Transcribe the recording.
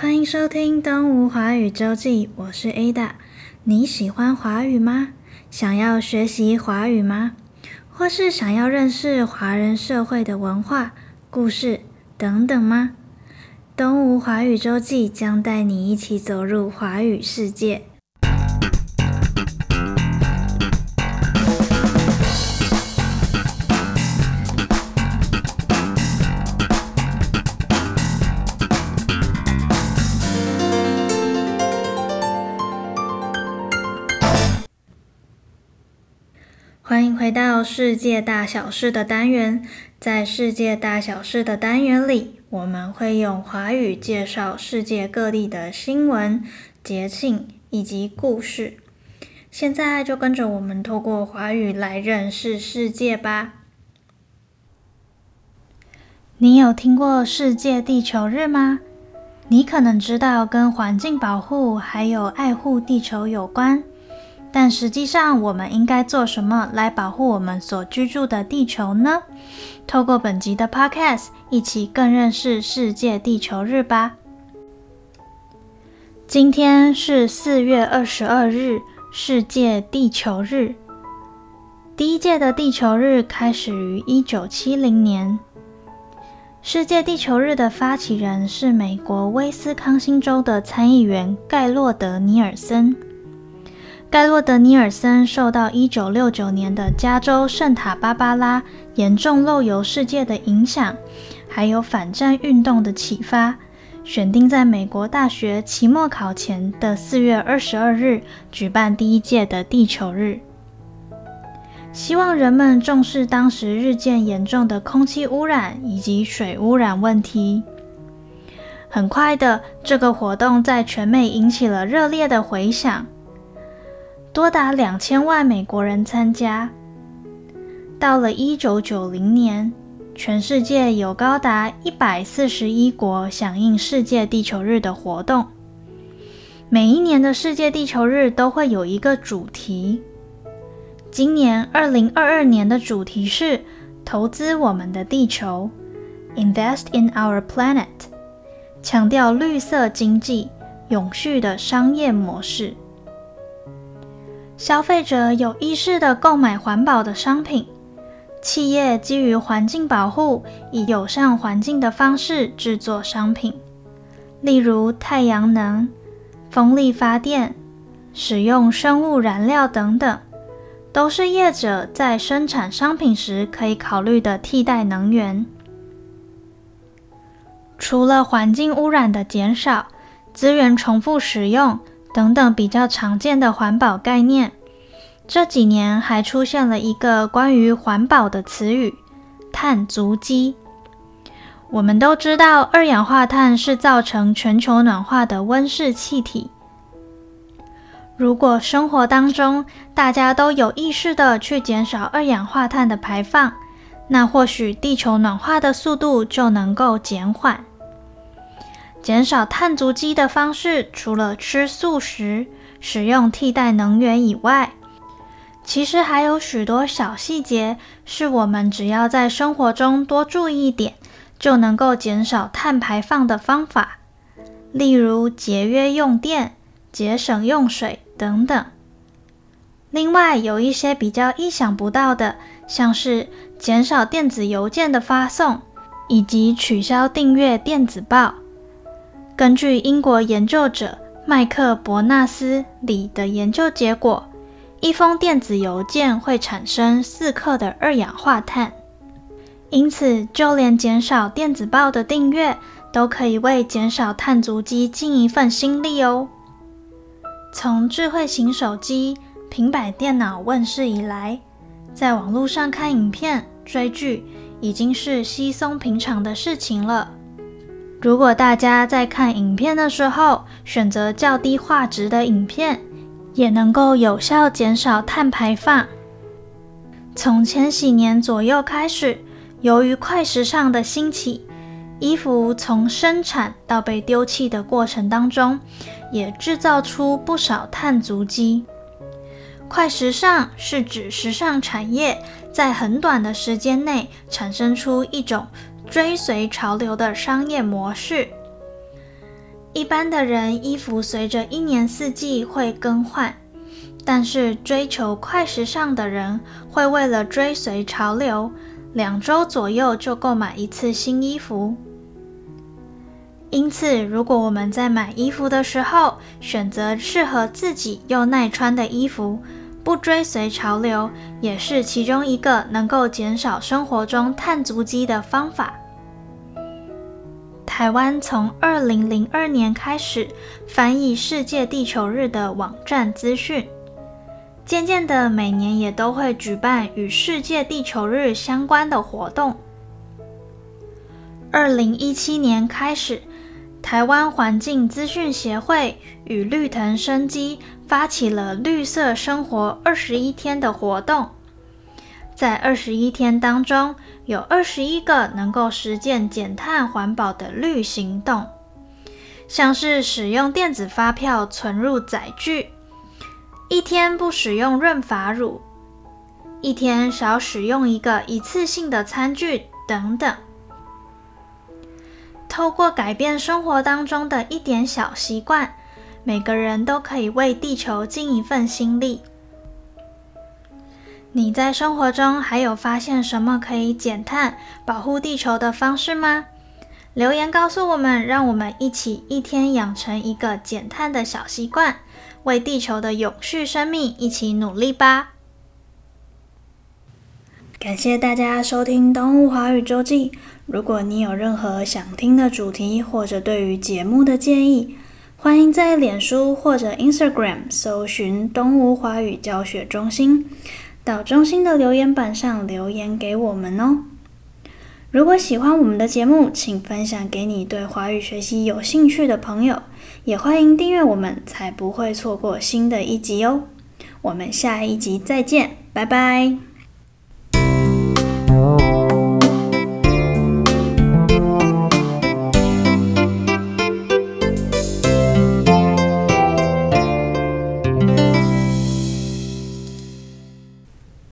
欢迎收听《东吴华语周记》，我是 Ada。你喜欢华语吗？想要学习华语吗？或是想要认识华人社会的文化、故事等等吗？《东吴华语周记》将带你一起走入华语世界。欢迎回到世界大小事的单元。在世界大小事的单元里，我们会用华语介绍世界各地的新闻、节庆以及故事。现在就跟着我们透过华语来认识世界吧。你有听过世界地球日吗？你可能知道跟环境保护还有爱护地球有关。但实际上，我们应该做什么来保护我们所居住的地球呢？透过本集的 Podcast，一起更认识世界地球日吧。今天是四月二十二日，世界地球日。第一届的地球日开始于一九七零年。世界地球日的发起人是美国威斯康星州的参议员盖洛德·尼尔森。盖洛德·尼尔森受到1969年的加州圣塔芭芭拉严重漏油事件的影响，还有反战运动的启发，选定在美国大学期末考前的4月22日举办第一届的地球日，希望人们重视当时日渐严重的空气污染以及水污染问题。很快的，这个活动在全美引起了热烈的回响。多达两千万美国人参加。到了一九九零年，全世界有高达一百四十一国响应世界地球日的活动。每一年的世界地球日都会有一个主题。今年二零二二年的主题是“投资我们的地球 ”，Invest in our planet，强调绿色经济、永续的商业模式。消费者有意识地购买环保的商品，企业基于环境保护，以友善环境的方式制作商品，例如太阳能、风力发电、使用生物燃料等等，都是业者在生产商品时可以考虑的替代能源。除了环境污染的减少、资源重复使用，等等比较常见的环保概念，这几年还出现了一个关于环保的词语——碳足迹。我们都知道，二氧化碳是造成全球暖化的温室气体。如果生活当中大家都有意识地去减少二氧化碳的排放，那或许地球暖化的速度就能够减缓。减少碳足迹的方式，除了吃素食、使用替代能源以外，其实还有许多小细节，是我们只要在生活中多注意一点，就能够减少碳排放的方法。例如节约用电、节省用水等等。另外，有一些比较意想不到的，像是减少电子邮件的发送，以及取消订阅电子报。根据英国研究者麦克伯纳斯里的研究结果，一封电子邮件会产生四克的二氧化碳。因此，就连减少电子报的订阅，都可以为减少碳足迹尽一份心力哦。从智慧型手机、平板电脑问世以来，在网络上看影片、追剧已经是稀松平常的事情了。如果大家在看影片的时候选择较低画质的影片，也能够有效减少碳排放。从千禧年左右开始，由于快时尚的兴起，衣服从生产到被丢弃的过程当中，也制造出不少碳足迹。快时尚是指时尚产业在很短的时间内产生出一种追随潮流的商业模式。一般的人衣服随着一年四季会更换，但是追求快时尚的人会为了追随潮流，两周左右就购买一次新衣服。因此，如果我们在买衣服的时候选择适合自己又耐穿的衣服，不追随潮流，也是其中一个能够减少生活中碳足迹的方法。台湾从二零零二年开始翻译世界地球日的网站资讯，渐渐的每年也都会举办与世界地球日相关的活动。二零一七年开始，台湾环境资讯协会与绿藤生机发起了绿色生活二十一天的活动。在二十一天当中，有二十一个能够实践减碳环保的绿行动，像是使用电子发票存入载具，一天不使用润发乳，一天少使用一个一次性的餐具等等。透过改变生活当中的一点小习惯，每个人都可以为地球尽一份心力。你在生活中还有发现什么可以减碳、保护地球的方式吗？留言告诉我们，让我们一起一天养成一个减碳的小习惯，为地球的永续生命一起努力吧！感谢大家收听《动物华语周记》。如果你有任何想听的主题，或者对于节目的建议，欢迎在脸书或者 Instagram 搜寻“东吴华语教学中心”。到中心的留言板上留言给我们哦。如果喜欢我们的节目，请分享给你对华语学习有兴趣的朋友，也欢迎订阅我们，才不会错过新的一集哦。我们下一集再见，拜拜。